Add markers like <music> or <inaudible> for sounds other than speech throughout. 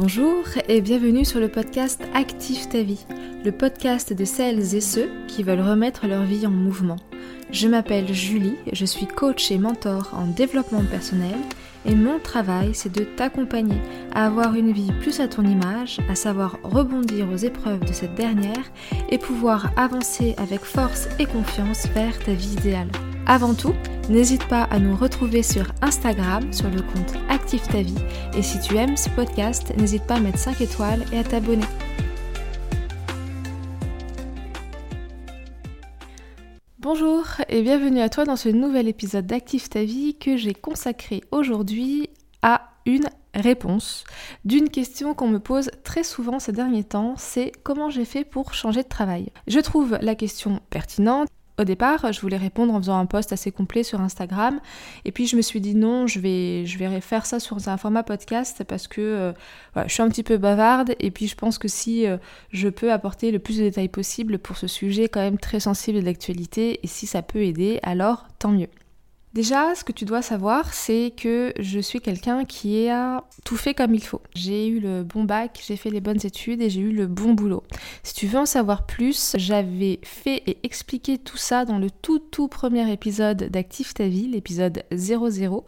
Bonjour et bienvenue sur le podcast Active ta vie, le podcast de celles et ceux qui veulent remettre leur vie en mouvement. Je m'appelle Julie, je suis coach et mentor en développement personnel et mon travail c'est de t'accompagner à avoir une vie plus à ton image, à savoir rebondir aux épreuves de cette dernière et pouvoir avancer avec force et confiance vers ta vie idéale. Avant tout, n'hésite pas à nous retrouver sur Instagram sur le compte Active ta vie et si tu aimes ce podcast, n'hésite pas à mettre 5 étoiles et à t'abonner. Bonjour et bienvenue à toi dans ce nouvel épisode d'Active ta vie que j'ai consacré aujourd'hui à une réponse d'une question qu'on me pose très souvent ces derniers temps, c'est comment j'ai fait pour changer de travail? Je trouve la question pertinente au départ, je voulais répondre en faisant un post assez complet sur Instagram. Et puis je me suis dit non, je vais, je faire ça sur un format podcast parce que euh, je suis un petit peu bavarde. Et puis je pense que si euh, je peux apporter le plus de détails possible pour ce sujet quand même très sensible d'actualité, et si ça peut aider, alors tant mieux. Déjà, ce que tu dois savoir, c'est que je suis quelqu'un qui a tout fait comme il faut. J'ai eu le bon bac, j'ai fait les bonnes études et j'ai eu le bon boulot. Si tu veux en savoir plus, j'avais fait et expliqué tout ça dans le tout tout premier épisode d'Active ta vie, l'épisode 00,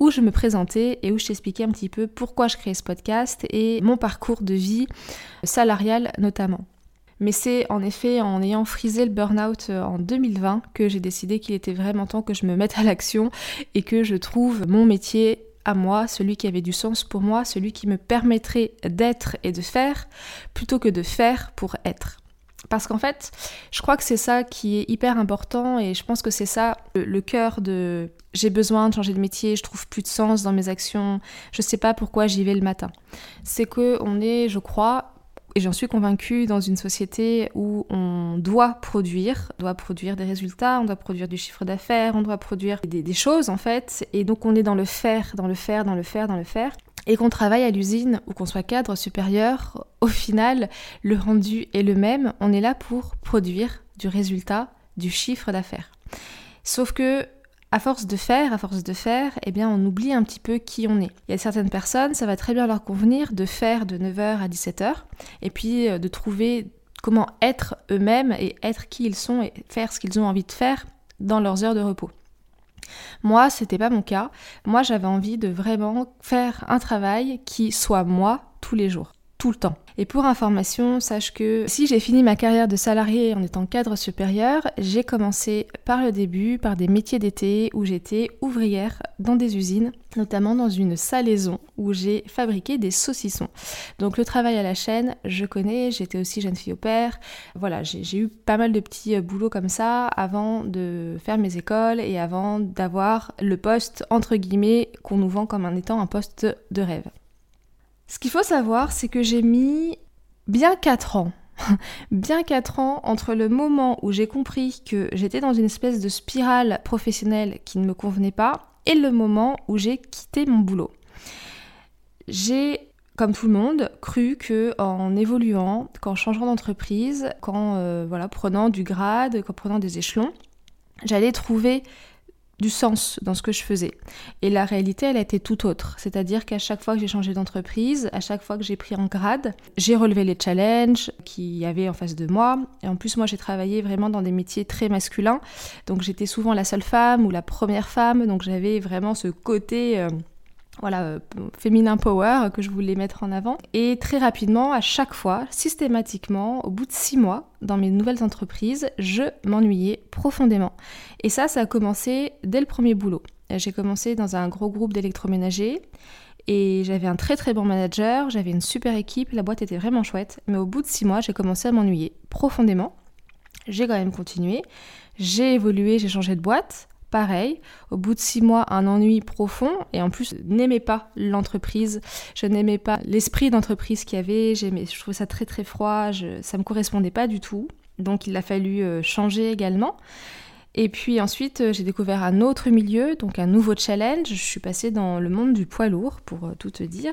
où je me présentais et où je t'expliquais un petit peu pourquoi je créais ce podcast et mon parcours de vie salarial notamment. Mais c'est en effet en ayant frisé le burn-out euh, en 2020 que j'ai décidé qu'il était vraiment temps que je me mette à l'action et que je trouve mon métier à moi, celui qui avait du sens pour moi, celui qui me permettrait d'être et de faire, plutôt que de faire pour être. Parce qu'en fait, je crois que c'est ça qui est hyper important et je pense que c'est ça le, cœur de j'ai besoin de changer de métier, je trouve plus de sens dans mes actions, je sais pas pourquoi j'y vais le matin. C'est que on est, je crois, et j'en suis convaincue dans une société où on doit produire, doit produire des résultats, on doit produire du chiffre d'affaires, on doit produire des, des, choses en fait, et donc on est dans le faire, dans le faire, dans le faire, dans le faire, et qu'on travaille à l'usine ou qu'on soit cadre supérieur, au final, le rendu est le même, on est là pour produire du résultat, du chiffre d'affaires. Sauf que à force de faire, à force de faire, eh bien on oublie un petit peu qui on est. Il y a certaines personnes, ça va très bien leur convenir de faire de 9h à 17h et puis euh, de trouver comment être eux-mêmes et être qui ils sont et faire ce qu'ils ont envie de faire dans leurs heures de repos. Moi, c'était pas mon cas. Moi, j'avais envie de vraiment faire un travail qui soit moi tous les jours tout le temps. Et pour information, sache que si j'ai fini ma carrière de salarié en étant cadre supérieur, j'ai commencé par le début par des métiers d'été où j'étais ouvrière dans des usines, notamment dans une salaison où j'ai fabriqué des saucissons. Donc le travail à la chaîne, je connais, j'étais aussi jeune fille au père. Voilà, j'ai eu pas mal de petits euh, boulots comme ça avant de faire mes écoles et avant d'avoir le poste entre guillemets qu'on nous vend comme en étant un poste de rêve. Ce qu'il faut savoir, c'est que j'ai mis bien 4 ans. <laughs> bien 4 ans entre le moment où j'ai compris que j'étais dans une espèce de spirale professionnelle qui ne me convenait pas et le moment où j'ai quitté mon boulot. J'ai comme tout le monde, cru que en évoluant, qu'en changeant d'entreprise, qu'en euh, voilà, prenant du grade, qu'en prenant des échelons, j'allais trouver du sens dans ce que je faisais. Et la réalité, elle a été tout autre. C'est-à-dire qu'à chaque fois que j'ai changé d'entreprise, à chaque fois que j'ai pris en grade, j'ai relevé les challenges qu'il y avait en face de moi. Et en plus, moi, j'ai travaillé vraiment dans des métiers très masculins. Donc, j'étais souvent la seule femme ou la première femme. Donc, j'avais vraiment ce côté... Euh, voilà, euh, féminin power que je voulais mettre en avant. Et très rapidement, à chaque fois, systématiquement, au bout de six mois, dans mes nouvelles entreprises, je m'ennuyais profondément. Et ça, ça a commencé dès le premier boulot. J'ai commencé dans un gros groupe d'électroménager et j'avais un très très bon manager, j'avais une super équipe, la boîte était vraiment chouette. Mais au bout de six mois, j'ai commencé à m'ennuyer profondément. J'ai quand même continué. J'ai évolué, j'ai changé de boîte pareil. Au bout de six mois, un ennui profond et en plus, n'aimais pas l'entreprise. Je n'aimais pas l'esprit d'entreprise qu'il y avait. Je trouvais ça très très froid. Je, ça me correspondait pas du tout. Donc il a fallu euh, changer également. Et puis ensuite, euh, j'ai découvert un autre milieu, donc un nouveau challenge. Je suis passée dans le monde du poids lourd, pour euh, tout te dire.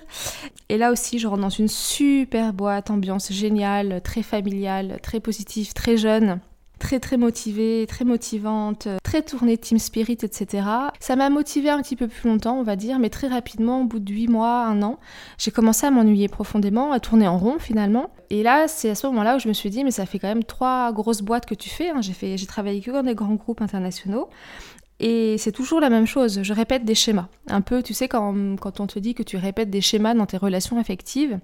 Et là aussi, je rentre dans une super boîte, ambiance géniale, très familiale, très positive, très jeune très très motivée, très motivante, très tournée team spirit, etc. Ça m'a motivée un petit peu plus longtemps, on va dire, mais très rapidement, au bout de 8 mois, un an, j'ai commencé à m'ennuyer profondément, à tourner en rond finalement. Et là, c'est à ce moment-là où je me suis dit, mais ça fait quand même trois grosses boîtes que tu fais. Hein. J'ai fait, j'ai travaillé que dans des grands groupes internationaux. Et c'est toujours la même chose, je répète des schémas. Un peu, tu sais, quand, quand on te dit que tu répètes des schémas dans tes relations affectives,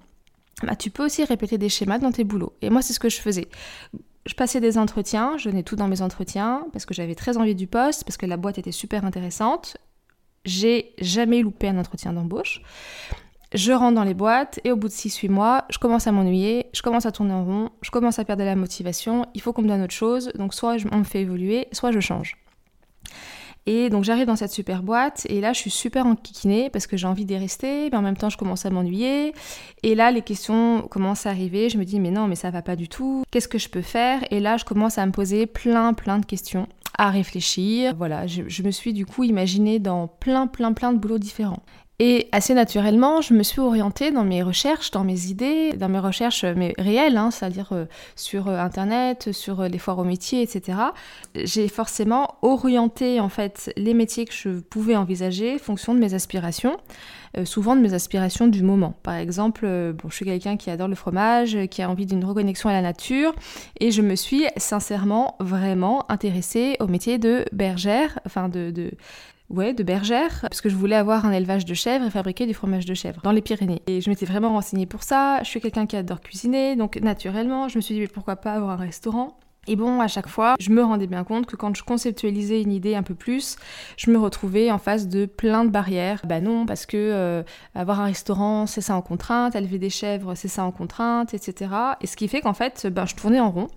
bah, tu peux aussi répéter des schémas dans tes boulots. Et moi, c'est ce que je faisais. Je passais des entretiens, je donnais tout dans mes entretiens, parce que j'avais très envie du poste, parce que la boîte était super intéressante. J'ai jamais loupé un entretien d'embauche. Je rentre dans les boîtes et au bout de 6-8 mois, je commence à m'ennuyer, je commence à tourner en rond, je commence à perdre la motivation, il faut qu'on me donne autre chose, donc soit on me fait évoluer, soit je change. Et donc j'arrive dans cette super boîte et là je suis super enquiquinée parce que j'ai envie d'y rester, mais en même temps je commence à m'ennuyer. Et là les questions commencent à arriver, je me dis mais non mais ça va pas du tout, qu'est-ce que je peux faire? Et là je commence à me poser plein plein de questions, à réfléchir. Voilà, je, me suis du coup imaginée dans plein plein plein de boulots différents. Et assez naturellement, je me suis orientée dans mes recherches, dans mes idées, dans mes recherches mais réelles, hein, c'est-à-dire euh, sur euh, Internet, sur euh, les foires aux métiers, etc. J'ai forcément orienté en fait les métiers que je pouvais envisager en fonction de mes aspirations, souvent de mes aspirations du moment. Par exemple, bon, je suis quelqu'un qui adore le fromage, qui a envie d'une reconnexion à la nature, et je me suis sincèrement vraiment intéressée au métier de bergère, enfin de Ouais, de bergère, parce que je voulais avoir un élevage de chèvres et fabriquer du fromage de chèvre dans les Pyrénées. Et je m'étais vraiment renseignée pour ça. Je suis quelqu'un qui adore cuisiner, donc naturellement, je me suis dit, mais pourquoi pas avoir un restaurant? Et bon, à chaque fois, je me rendais bien compte que quand je conceptualisais une idée un peu plus, je me retrouvais en face de plein de barrières. Bah non, parce que euh, avoir un restaurant, c'est ça en contrainte, élever des chèvres, c'est ça en contrainte, etc. Et ce qui fait qu'en fait, ben, je tournais en rond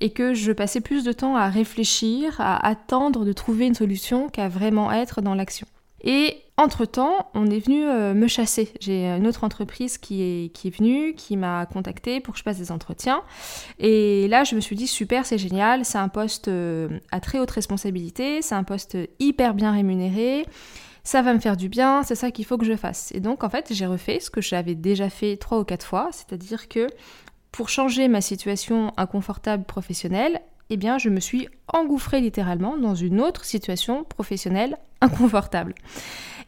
et que je passais plus de temps à réfléchir, à attendre de trouver une solution qu'à vraiment être dans l'action. Et entre-temps, on est venu euh, me chasser. J'ai une autre entreprise qui est, qui est venue, qui m'a contacté pour que je passe des entretiens. Et là, je me suis dit, super, c'est génial, c'est un poste euh, à très haute responsabilité, c'est un poste hyper bien rémunéré, ça va me faire du bien, c'est ça qu'il faut que je fasse. Et donc, en fait, j'ai refait ce que j'avais déjà fait trois ou quatre fois, c'est-à-dire que pour changer ma situation inconfortable professionnelle, eh bien, je me suis engouffrée littéralement dans une autre situation professionnelle inconfortable.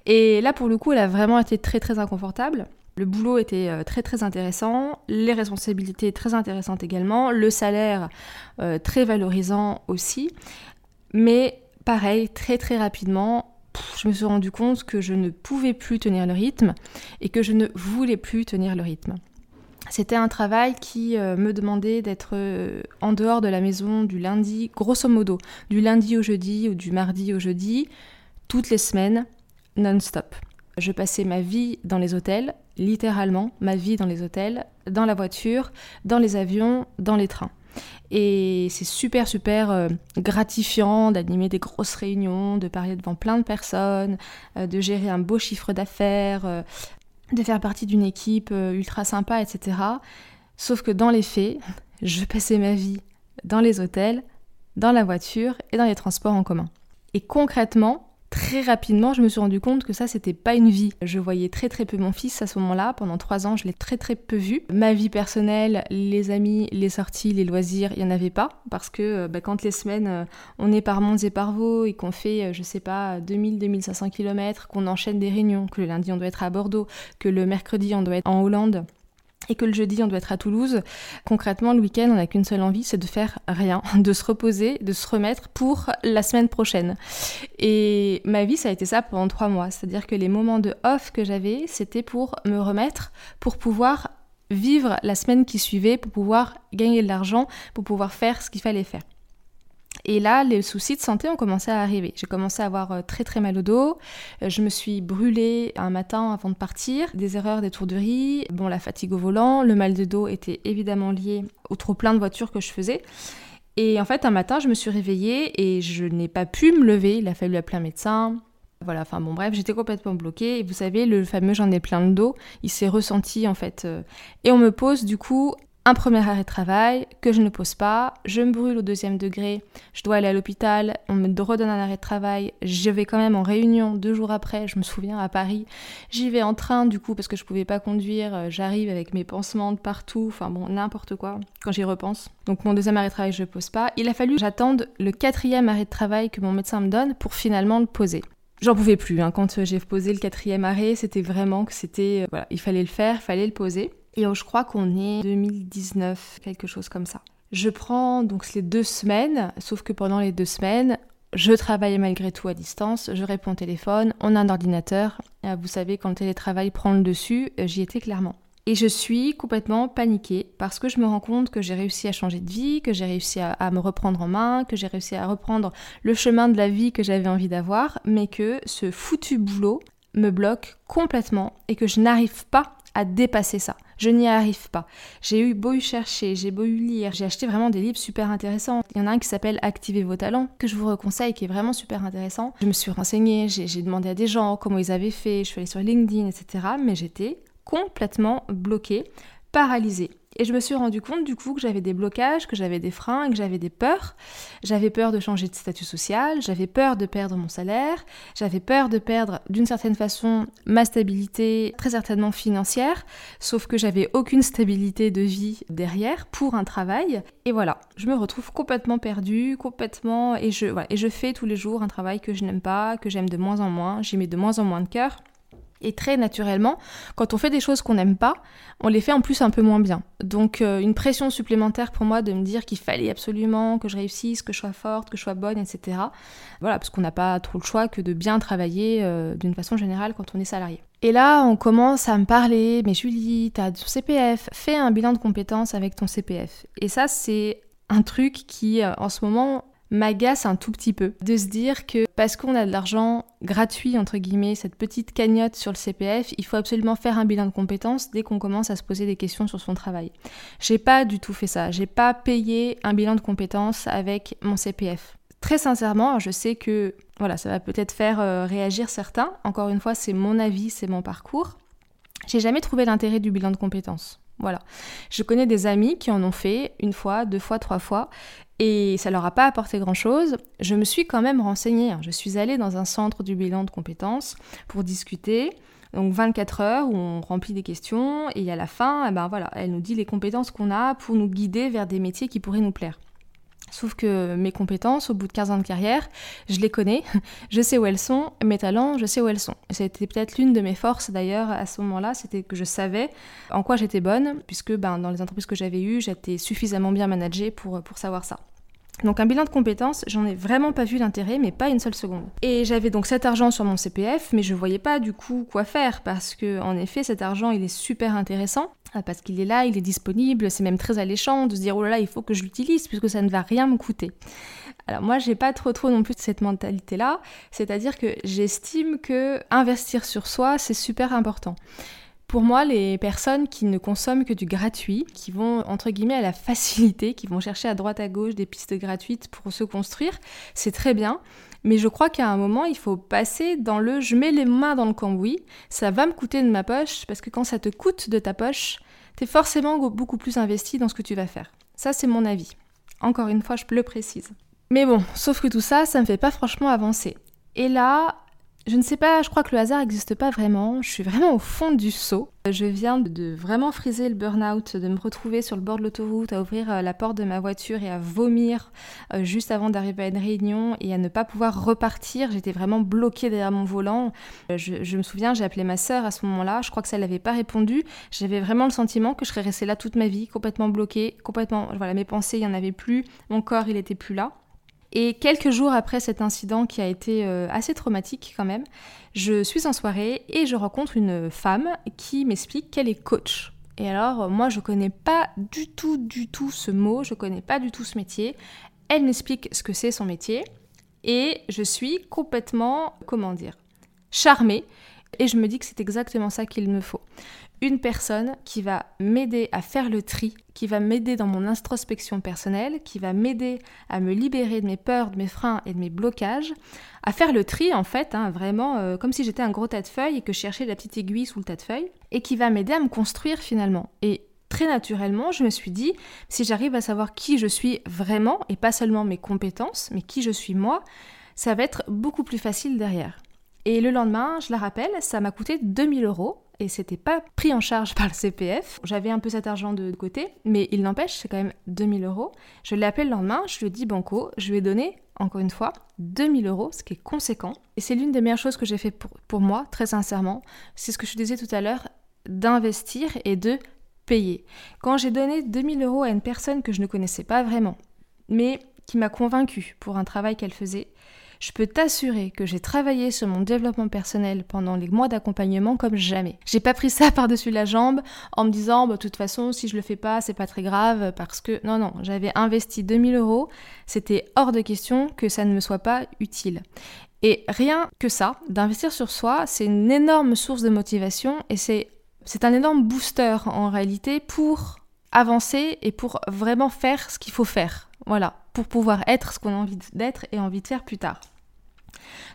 Et là, pour le coup, elle a vraiment été très très inconfortable. Le boulot était euh, très très intéressant, les responsabilités très intéressantes également, le salaire euh, très valorisant aussi. Mais pareil, très très rapidement, je me suis rendu compte que je ne pouvais plus tenir le rythme et que je ne voulais plus tenir le rythme. C'était un travail qui euh, me demandait d'être euh, en dehors de la maison du lundi, grosso modo, du lundi au jeudi ou du mardi au jeudi, toutes les semaines, non-stop. Je passais ma vie dans les hôtels, littéralement, ma vie dans les hôtels, dans la voiture, dans les avions, dans les trains. Et c'est super, super euh, gratifiant d'animer des grosses réunions, de parler devant plein de personnes, de gérer un beau chiffre d'affaires, de faire partie d'une équipe euh, ultra sympa, etc. Sauf que dans les faits, je passais ma vie dans les hôtels, dans la voiture et dans les transports en commun. Et concrètement, très rapidement, je me suis rendu compte que ça, c'était pas une vie. Je voyais très très peu mon fils à ce moment-là. Pendant trois ans, je l'ai très très peu vu. Ma vie personnelle, les amis, les sorties, les loisirs, il n'y en avait pas. Parce que euh, bah, quand les semaines, euh, on est par monts et par vaux et qu'on fait, euh, je sais pas, 2000-2500 km, qu'on enchaîne des réunions, que le lundi on doit être à Bordeaux, que le mercredi on doit être en Hollande, et que le jeudi on doit être à Toulouse, concrètement le week-end on n'a qu'une seule envie, c'est de faire rien, <laughs> de se reposer, de se remettre pour la semaine prochaine. Et ma vie ça a été ça pendant trois mois, c'est-à-dire que les moments de off que j'avais, c'était pour me remettre, pour pouvoir vivre la semaine qui suivait, pour pouvoir gagner de l'argent, pour pouvoir faire ce qu'il fallait faire. Et là, les soucis de santé ont commencé à arriver. J'ai commencé à avoir euh, très très mal au dos. Euh, je me suis brûlée un matin avant de partir. Des erreurs d'étourderie, bon, la fatigue au volant, le mal de dos était évidemment lié au trop plein de voitures que je faisais. Et en fait, un matin, je me suis réveillée et je n'ai pas pu me lever. Il a fallu appeler un médecin. Voilà, enfin bon, bref, j'étais complètement bloquée. Et vous savez, le fameux j'en ai plein le dos, il s'est ressenti en fait. Euh. Et on me pose du coup un premier arrêt de travail que je ne pose pas, je me brûle au deuxième degré, je dois aller à l'hôpital, on me redonne un arrêt de travail, je vais quand même en réunion deux jours après, je me souviens à Paris, j'y vais en train du coup parce que je pouvais pas conduire, euh, j'arrive avec mes pansements de partout, enfin bon n'importe quoi quand j'y repense. Donc mon deuxième arrêt de travail je le pose pas, il a fallu que j'attende le quatrième arrêt de travail que mon médecin me donne pour finalement le poser. J'en pouvais plus. Hein. Quand j'ai posé le quatrième arrêt, c'était vraiment que c'était. Euh, voilà, il fallait le faire, fallait le poser. Et je crois qu'on est 2019, quelque chose comme ça. Je prends donc les deux semaines, sauf que pendant les deux semaines, je travaille malgré tout à distance, je réponds au téléphone, on a un ordinateur. Euh, vous savez, quand le télétravail prend le dessus, euh, j'y étais clairement. Et je suis complètement paniquée parce que je me rends compte que j'ai réussi à changer de vie, que j'ai réussi à, me reprendre en main, que j'ai réussi à reprendre le chemin de la vie que j'avais envie d'avoir, mais que ce foutu boulot me bloque complètement et que je n'arrive pas à dépasser ça. Je n'y arrive pas. J'ai eu beau chercher, j'ai beau lire, j'ai acheté vraiment des livres super intéressants. Il y en a un qui s'appelle Activez vos talents, que je vous reconseille, qui est vraiment super intéressant. Je me suis renseignée, j'ai demandé à des gens comment ils avaient fait, je suis allée sur LinkedIn, etc. Mais j'étais complètement bloquée, paralysée. Et je me suis rendu compte du coup que j'avais des blocages, que j'avais des freins, que j'avais des peurs. J'avais peur de changer de statut social, j'avais peur de perdre mon salaire, j'avais peur de perdre d'une certaine façon ma stabilité, très certainement financière, sauf que j'avais aucune stabilité de vie derrière pour un travail. Et voilà, je me retrouve complètement perdue, complètement... Et je, et je fais tous les jours un travail que je n'aime pas, que j'aime de moins en moins, j'y mets de moins en moins de cœur. Et très naturellement, quand on fait des choses qu'on n'aime pas, on les fait en plus un peu moins bien. Donc euh, une pression supplémentaire pour moi de me dire qu'il fallait absolument que je réussisse, que je sois forte, que je sois bonne, etc. Voilà, parce qu'on n'a pas trop le choix que de bien travailler euh, d'une façon générale quand on est salarié. Et là, on commence à me parler, mais Julie, t'as ton CPF, fais un bilan de compétences avec ton CPF. Et ça, c'est un truc qui, euh, en ce moment, m'agace un tout petit peu de se dire que parce qu'on a de l'argent gratuit, entre guillemets, cette petite cagnotte sur le CPF, il faut absolument faire un bilan de compétences dès qu'on commence à se poser des questions sur son travail. J'ai pas du tout fait ça. J'ai pas payé un bilan de compétences avec mon CPF. Très sincèrement, je sais que voilà, ça va peut-être faire euh, réagir certains. Encore une fois, c'est mon avis, c'est mon parcours. J'ai jamais trouvé l'intérêt du bilan de compétences. Voilà. Je connais des amis qui en ont fait une fois, deux fois, trois fois, et ça leur a pas apporté grand-chose. Je me suis quand même renseignée. Hein. Je suis allée dans un centre du bilan de compétences pour discuter. Donc 24 heures où on remplit des questions et à la fin, eh ben voilà, elle nous dit les compétences qu'on a pour nous guider vers des métiers qui pourraient nous plaire. Sauf que mes compétences, au bout de 15 ans de carrière, je les connais, <laughs> je sais où elles sont, mes talents, je sais où elles sont. C'était peut-être l'une de mes forces d'ailleurs à ce moment-là, c'était que je savais en quoi j'étais bonne, puisque ben, dans les entreprises que j'avais eues, j'étais suffisamment bien managée pour, pour savoir ça. Donc un bilan de compétences, j'en ai vraiment pas vu l'intérêt, mais pas une seule seconde. Et j'avais donc cet argent sur mon CPF, mais je voyais pas du coup quoi faire, parce que en effet cet argent il est super intéressant, ah, parce qu'il est là, il est disponible, c'est même très alléchant de se dire oh là là il faut que je l'utilise puisque ça ne va rien me coûter. Alors moi j'ai pas trop trop non plus cette mentalité là, c'est-à-dire que j'estime que investir sur soi c'est super important. Pour moi, les personnes qui ne consomment que du gratuit, qui vont entre guillemets à la facilité, qui vont chercher à droite à gauche des pistes gratuites pour se construire, c'est très bien. Mais je crois qu'à un moment, il faut passer dans le je mets les mains dans le cambouis, ça va me coûter de ma poche, parce que quand ça te coûte de ta poche, t'es forcément beaucoup plus investi dans ce que tu vas faire. Ça, c'est mon avis. Encore une fois, je le précise. Mais bon, sauf que tout ça, ça me fait pas franchement avancer. Et là, je ne sais pas, je crois que le hasard n'existe pas vraiment. Je suis vraiment au fond du saut. Je viens de vraiment friser le burn-out, de me retrouver sur le bord de l'autoroute, à ouvrir euh, la porte de ma voiture et à vomir euh, juste avant d'arriver à une réunion et à ne pas pouvoir repartir. J'étais vraiment bloquée derrière mon volant. Euh, je, me souviens, j'ai appelé ma sœur à ce moment-là. Je crois que ça n'avait pas répondu. J'avais vraiment le sentiment que je serais restée là toute ma vie, complètement bloquée, complètement. Voilà, mes pensées, il n'y en avait plus. Mon corps, il était plus là. Et quelques jours après cet incident qui a été euh, assez traumatique quand même, je suis en soirée et je rencontre une femme qui m'explique qu'elle est coach. Et alors, moi, je connais pas du tout, du tout ce mot, je connais pas du tout ce métier. Elle m'explique ce que c'est son métier et je suis complètement, comment dire, charmée et je me dis que c'est exactement ça qu'il me faut une personne qui va m'aider à faire le tri, qui va m'aider dans mon introspection personnelle, qui va m'aider à me libérer de mes peurs, de mes freins et de mes blocages, à faire le tri en fait, hein, vraiment euh, comme si j'étais un gros tas de feuilles et que je cherchais la petite aiguille sous le tas de feuilles, et qui va m'aider à me construire finalement. Et très naturellement, je me suis dit, si j'arrive à savoir qui je suis vraiment, et pas seulement mes compétences, mais qui je suis moi, ça va être beaucoup plus facile derrière. Et le lendemain, je la rappelle, ça m'a coûté 2000 euros et c'était pas pris en charge <laughs> par le CPF. J'avais un peu cet argent de côté, mais il n'empêche, c'est quand même 2000 euros. Je l'ai appelé le lendemain, je lui ai dit Banco, je lui ai donné, encore une fois, 2000 euros, ce qui est conséquent. Et c'est l'une des meilleures choses que j'ai fait pour, pour moi, très sincèrement. C'est ce que je disais tout à l'heure, d'investir et de payer. Quand j'ai donné 2000 euros à une personne que je ne connaissais pas vraiment, mais qui m'a convaincue pour un travail qu'elle faisait, je peux t'assurer que j'ai travaillé sur mon développement personnel pendant les mois d'accompagnement comme jamais. J'ai pas pris ça <laughs> par-dessus la jambe en me disant, bah, de toute façon, si je le fais pas, c'est pas très grave parce que non, non, j'avais investi 2000 euros. C'était hors de question que ça ne me soit pas utile. Et rien que ça, d'investir sur soi, c'est une énorme source de motivation et c'est, c'est un énorme booster en réalité pour avancer et pour vraiment faire ce qu'il faut faire. Voilà, pour pouvoir être ce qu'on a envie d'être et envie de faire plus tard.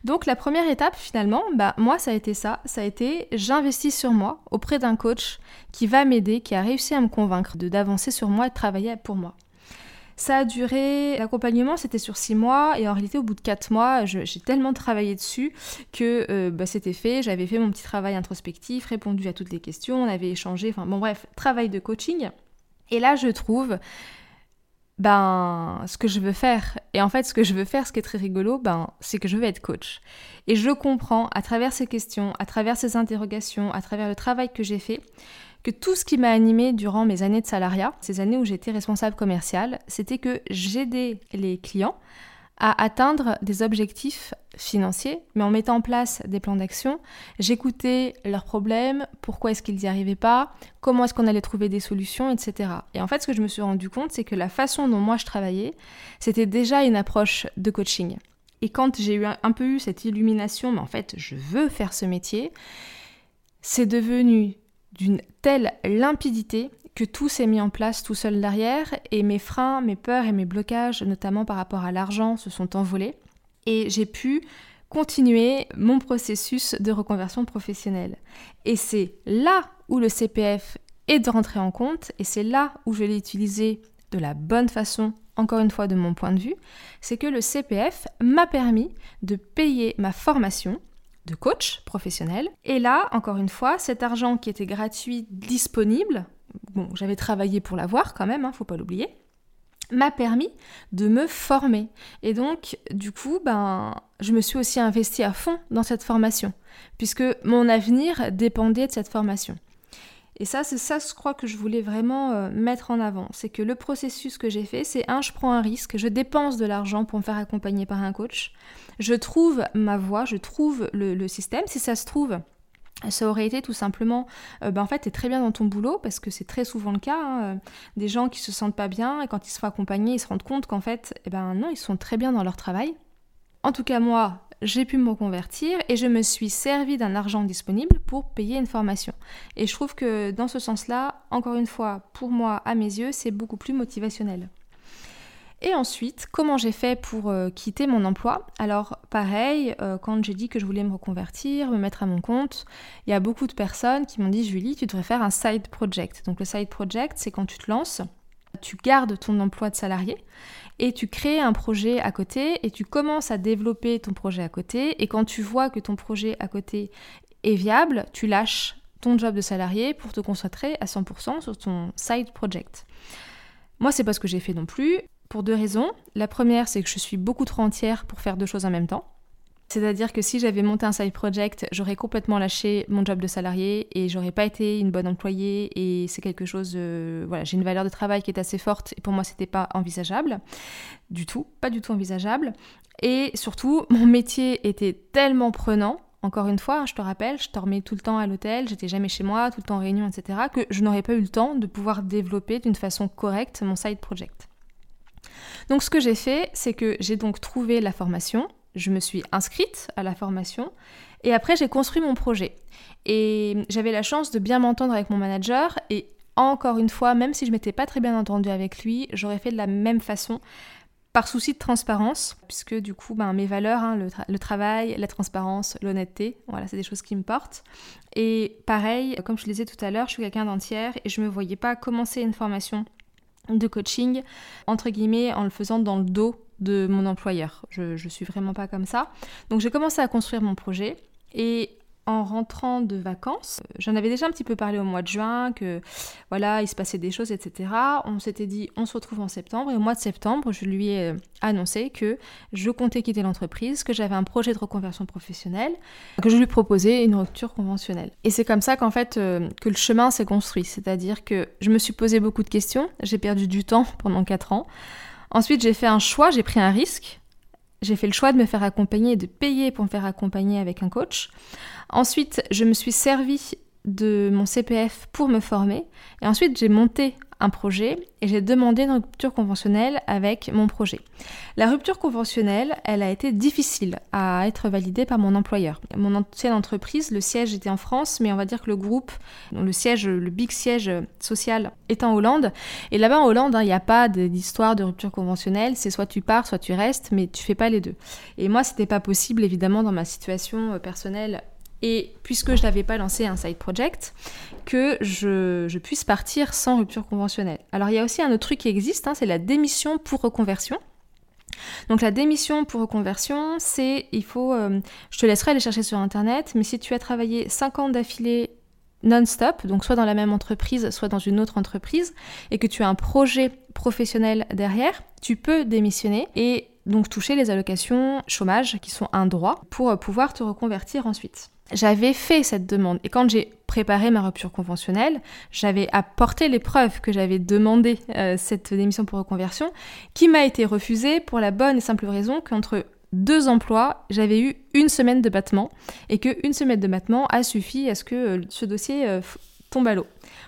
Donc la première étape finalement, bah moi ça a été ça, ça a été j'investis sur moi auprès d'un coach qui va m'aider, qui a réussi à me convaincre de d'avancer sur moi et de travailler pour moi. Ça a duré, l'accompagnement c'était sur six mois et en réalité au bout de quatre mois j'ai tellement travaillé dessus que euh, bah, c'était fait, j'avais fait mon petit travail introspectif, répondu à toutes les questions, on avait échangé, enfin bon bref, travail de coaching. Et là je trouve ben, ce que je veux faire. Et en fait, ce que je veux faire, ce qui est très rigolo, ben, c'est que je veux être coach. Et je comprends à travers ces questions, à travers ces interrogations, à travers le travail que j'ai fait, que tout ce qui m'a animé durant mes années de salariat, ces années où j'étais responsable commercial, c'était que j'aidais les clients à atteindre des objectifs financiers, mais en mettant en place des plans d'action, j'écoutais leurs problèmes, pourquoi est-ce qu'ils n'y arrivaient pas, comment est-ce qu'on allait trouver des solutions, etc. Et en fait, ce que je me suis rendu compte, c'est que la façon dont moi je travaillais, c'était déjà une approche de coaching. Et quand j'ai eu un peu eu cette illumination, mais en fait, je veux faire ce métier, c'est devenu d'une telle limpidité que tout s'est mis en place tout seul derrière et mes freins, mes peurs et mes blocages, notamment par rapport à l'argent, se sont envolés et j'ai pu continuer mon processus de reconversion professionnelle. Et c'est là où le CPF est de rentrer en compte et c'est là où je l'ai utilisé de la bonne façon, encore une fois de mon point de vue, c'est que le CPF m'a permis de payer ma formation de coach professionnel. Et là, encore une fois, cet argent qui était gratuit, disponible, bon, j'avais travaillé pour l'avoir quand même, hein, faut pas l'oublier, m'a permis de me former. Et donc, du coup, ben, je me suis aussi investie à fond dans cette formation, puisque mon avenir dépendait de cette formation. Et ça, c'est ça, je crois que je voulais vraiment euh, mettre en avant. C'est que le processus que j'ai fait, c'est un, je prends un risque, je dépense de l'argent pour me faire accompagner par un coach, je trouve ma voie, je trouve le système. Si ça se trouve, ça aurait été tout simplement, euh, ben en fait, t'es très bien dans ton boulot, parce que c'est très souvent le cas, hein, euh, des gens qui se sentent pas bien, et quand ils se font accompagner, ils se rendent compte qu'en fait, eh ben non, ils sont très bien dans leur travail. En tout cas, moi, j'ai pu me reconvertir et je me suis servi d'un argent disponible pour payer une formation. Et je trouve que dans ce sens-là, encore une fois, pour moi, à mes yeux, c'est beaucoup plus motivationnel. Et ensuite, comment j'ai fait pour euh, quitter mon emploi? Alors pareil, euh, quand j'ai dit que je voulais me reconvertir, me mettre à mon compte, il y a beaucoup de personnes qui m'ont dit Julie, tu devrais faire un side project. Donc le side project, c'est quand tu te lances, tu gardes ton emploi de salarié et tu crées un projet à côté et tu commences à développer ton projet à côté et quand tu vois que ton projet à côté est viable, tu lâches ton job de salarié pour te concentrer à 100% sur ton side project. Moi, c'est pas ce que j'ai fait non plus. Pour deux raisons. La première, c'est que je suis beaucoup trop entière pour faire deux choses en même temps. C'est-à-dire que si j'avais monté un side project, j'aurais complètement lâché mon job de salarié et j'aurais pas été une bonne employée et c'est quelque chose, voilà, j'ai une valeur de travail qui est assez forte et pour moi c'était pas envisageable du tout, pas du tout envisageable. Et surtout, <laughs> mon métier était tellement prenant, encore une fois, je te rappelle, je dormais tout le temps à l'hôtel, j'étais jamais chez moi, tout le temps en réunion, etc., que je n'aurais pas eu le temps de pouvoir développer d'une façon correcte mon side project. Donc ce que j'ai fait, c'est que j'ai donc trouvé la formation, je me suis inscrite à la formation et après j'ai construit mon projet. Et j'avais la chance de bien m'entendre avec mon manager et encore une fois, même si je m'étais pas très bien entendue avec lui, j'aurais fait de la même façon par souci de transparence, puisque du coup, ben, mes valeurs, hein, le, travail, la transparence, l'honnêteté, voilà, c'est des choses qui me portent. Et pareil, comme je le disais tout à l'heure, je suis quelqu'un d'entière et je ne me voyais pas commencer une formation de coaching, entre guillemets, en le faisant dans le dos de mon employeur. Je, je suis vraiment pas comme ça. Donc j'ai commencé à construire mon projet et en rentrant de vacances, j'en avais déjà un petit peu parlé au mois de juin, que voilà, il se passait des choses, etc. On s'était dit, on se retrouve en septembre. Et au mois de septembre, je lui ai euh, annoncé que je comptais quitter l'entreprise, que j'avais un projet de reconversion professionnelle, que je lui proposais une rupture conventionnelle. Et c'est comme ça qu'en fait, euh, que le chemin s'est construit. C'est-à-dire que je me suis posé beaucoup de questions, j'ai perdu du temps <laughs> pendant 4 ans. Ensuite, j'ai fait un choix, j'ai pris un risque. J'ai fait le choix de me faire accompagner et de payer pour me faire accompagner avec un coach. Ensuite, je me suis servi de mon CPF pour me former. Et ensuite, j'ai monté un projet et j'ai demandé une rupture conventionnelle avec mon projet. La rupture conventionnelle, elle a été difficile à être validée par mon employeur. Mon ancienne entreprise, le siège était en France, mais on va dire que le groupe, le siège, le big siège social est en Hollande. Et là-bas en Hollande, hein, il n'y a pas d'histoire de rupture conventionnelle, c'est soit tu pars, soit tu restes, mais tu fais pas les deux. Et moi, c'était pas possible évidemment dans ma situation euh, personnelle et puisque je n'avais pas lancé un side project, que je, puisse partir sans rupture conventionnelle. Alors il y a aussi un autre truc qui existe, hein, c'est la démission pour reconversion. Donc la démission pour reconversion, c'est, il faut, euh, je te laisserai aller chercher sur Internet, mais si tu as travaillé 5 ans d'affilée non-stop, donc soit dans la même entreprise, soit dans une autre entreprise, et que tu as un projet professionnel derrière, tu peux démissionner et donc toucher les allocations chômage qui sont un droit pour pouvoir te reconvertir ensuite j'avais fait cette demande. Et quand j'ai préparé ma rupture conventionnelle, j'avais apporté les preuves que j'avais demandé euh, cette démission pour reconversion, qui m'a été refusée pour la bonne et simple raison qu'entre deux emplois, j'avais eu une semaine de battement et que une semaine de battement a suffi à ce que euh, ce dossier euh, tombe à l'eau.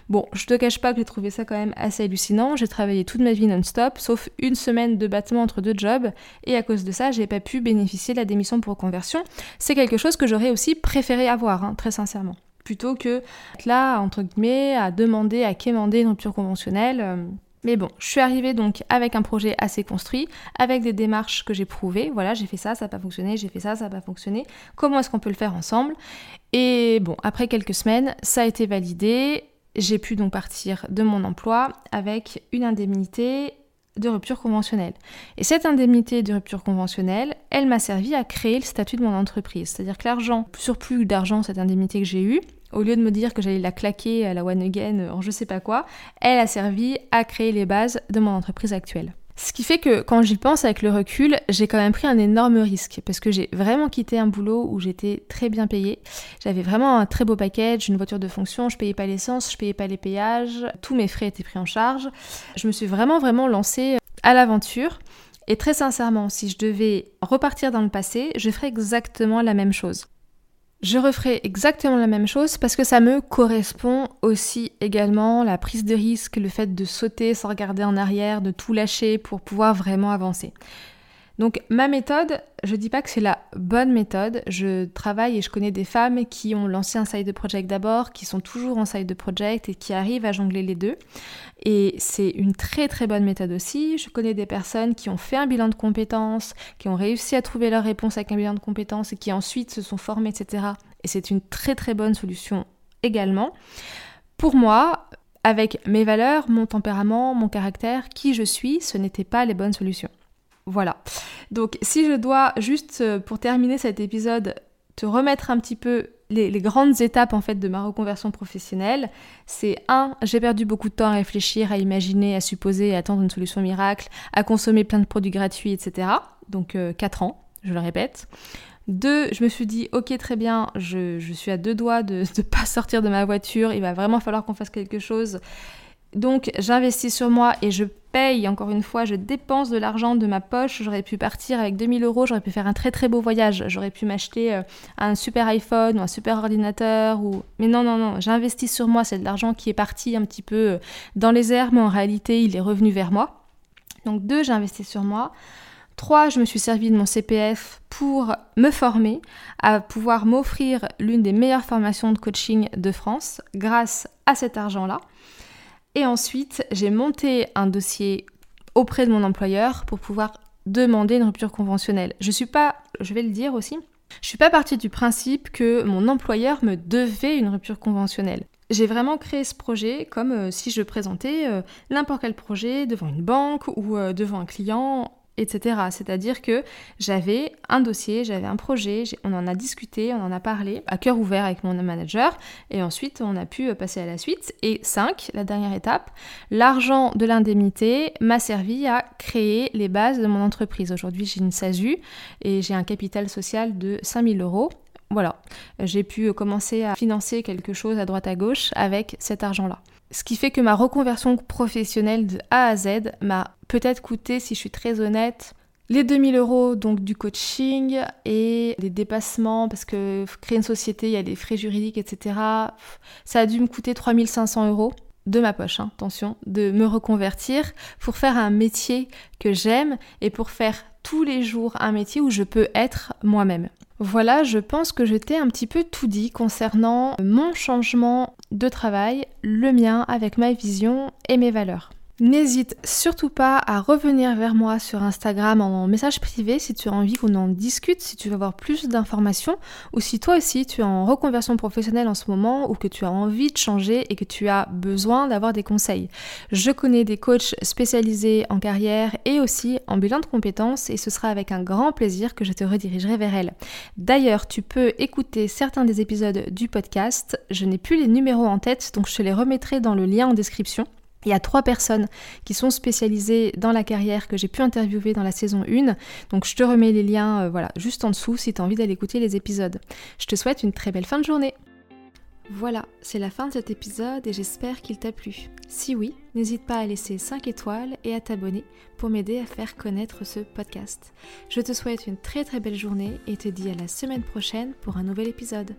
Bon, je te cache pas que j'ai trouvé ça quand même assez hallucinant. J'ai travaillé toute ma vie non-stop, sauf une semaine de battement entre deux jobs, et à cause de ça, j'ai pas pu bénéficier de la démission pour conversion. C'est quelque chose que j'aurais aussi préféré avoir, hein, très sincèrement. Plutôt que là, entre guillemets, à demander, à quémander une rupture conventionnelle. Euh. Mais bon, je suis arrivée donc avec un projet assez construit, avec des démarches que j'ai prouvées. Voilà, j'ai fait ça, ça n'a pas fonctionné, j'ai fait ça, ça n'a pas fonctionné. Comment est-ce qu'on peut le faire ensemble? Et bon, après quelques semaines, ça a été validé j'ai pu donc partir de mon emploi avec une indemnité de rupture conventionnelle. Et cette indemnité de rupture conventionnelle, elle m'a servi à créer le statut de mon entreprise. C'est-à-dire que l'argent, surplus d'argent, cette indemnité que j'ai eue, au lieu de me dire que j'allais la claquer à la one again en je sais pas quoi, elle a servi à créer les bases de mon entreprise actuelle. Ce qui fait que quand j'y pense avec le recul, j'ai quand même pris un énorme risque parce que j'ai vraiment quitté un boulot où j'étais très bien payée. J'avais vraiment un très beau package, une voiture de fonction, je payais pas l'essence, je payais pas les péages, tous mes frais étaient pris en charge. Je me suis vraiment vraiment lancée à l'aventure. Et très sincèrement, si je devais repartir dans le passé, je ferais exactement la même chose. Je referai exactement la même chose parce que ça me correspond aussi également, la prise de risque, le fait de sauter sans regarder en arrière, de tout lâcher pour pouvoir vraiment avancer. Donc ma méthode, je dis pas que c'est la bonne méthode. Je travaille et je connais des femmes qui ont lancé un side project d'abord, qui sont toujours en side project et qui arrivent à jongler les deux. Et c'est une très très bonne méthode aussi. Je connais des personnes qui ont fait un bilan de compétences, qui ont réussi à trouver leur réponse avec un bilan de compétences et qui ensuite se sont formées, etc. Et c'est une très très bonne solution également. Pour moi, avec mes valeurs, mon tempérament, mon caractère, qui je suis, ce n'était pas les bonnes solutions. Voilà. Donc si je dois juste euh, pour terminer cet épisode te remettre un petit peu les, grandes étapes en fait de ma reconversion professionnelle, c'est un, j'ai perdu beaucoup de temps à réfléchir, à imaginer, à supposer, à attendre une solution miracle, à consommer plein de produits gratuits, etc. Donc 4 euh, ans, je le répète. Deux, je me suis dit, ok, très bien, je, suis à deux doigts de <laughs> ne pas sortir de ma voiture, il va vraiment falloir qu'on fasse quelque chose. Donc j'investis sur moi et je paye, encore une fois, je dépense de l'argent de ma poche. J'aurais pu partir avec 2000 euros, j'aurais pu faire un très très beau voyage. J'aurais pu m'acheter euh, un super iPhone ou un super ordinateur. Mais non, non, non, j'investis sur moi. C'est de l'argent qui est parti un petit peu euh, dans les airs, mais en réalité, il est revenu vers moi. Donc deux, j'ai investi sur moi. Trois, je me suis servi de mon CPF pour me former, à pouvoir m'offrir l'une des meilleures formations de coaching de France grâce à cet argent-là. Et ensuite, j'ai monté un dossier auprès de mon employeur pour pouvoir demander une rupture conventionnelle. Je suis pas, je vais le dire aussi, je suis pas partie du principe que mon employeur me devait une rupture conventionnelle. J'ai vraiment créé ce projet comme euh, si je présentais euh, n'importe quel projet devant une banque ou euh, devant un client etc. C'est-à-dire que j'avais un dossier, j'avais un projet, on en a discuté, on en a parlé à cœur ouvert avec mon manager, et ensuite on a pu passer à la suite. Et 5, la dernière étape, l'argent de l'indemnité m'a servi à créer les bases de mon entreprise. Aujourd'hui j'ai une SASU et j'ai un capital social de 5000 euros. Voilà, j'ai pu commencer à financer quelque chose à droite à gauche avec cet argent-là. Ce qui fait que ma reconversion professionnelle de A à Z m'a peut-être coûté, si je suis très honnête, les 2000 euros donc du coaching et les dépassements parce que créer une société, il y a des frais juridiques, etc. Ça a dû me coûter 3500 euros de ma poche, hein, attention, de me reconvertir pour faire un métier que j'aime et pour faire tous les jours un métier où je peux être moi-même. Voilà, je pense que je t'ai un petit peu tout dit concernant mon changement de travail, le mien avec ma vision et mes valeurs. N'hésite surtout pas à revenir vers moi sur Instagram en message privé si tu as envie qu'on en discute, si tu veux avoir plus d'informations ou si toi aussi tu es en reconversion professionnelle en ce moment ou que tu as envie de changer et que tu as besoin d'avoir des conseils. Je connais des coachs spécialisés en carrière et aussi en bilan de compétences et ce sera avec un grand plaisir que je te redirigerai vers elles. D'ailleurs, tu peux écouter certains des épisodes du podcast. Je n'ai plus les numéros en tête donc je te les remettrai dans le lien en description. Il y a trois personnes qui sont spécialisées dans la carrière que j'ai pu interviewer dans la saison 1. Donc je te remets les liens euh, voilà, juste en dessous si tu as envie d'aller écouter les épisodes. Je te souhaite une très belle fin de journée. Voilà, c'est la fin de cet épisode et j'espère qu'il t'a plu. Si oui, n'hésite pas à laisser 5 étoiles et à t'abonner pour m'aider à faire connaître ce podcast. Je te souhaite une très très belle journée et te dis à la semaine prochaine pour un nouvel épisode.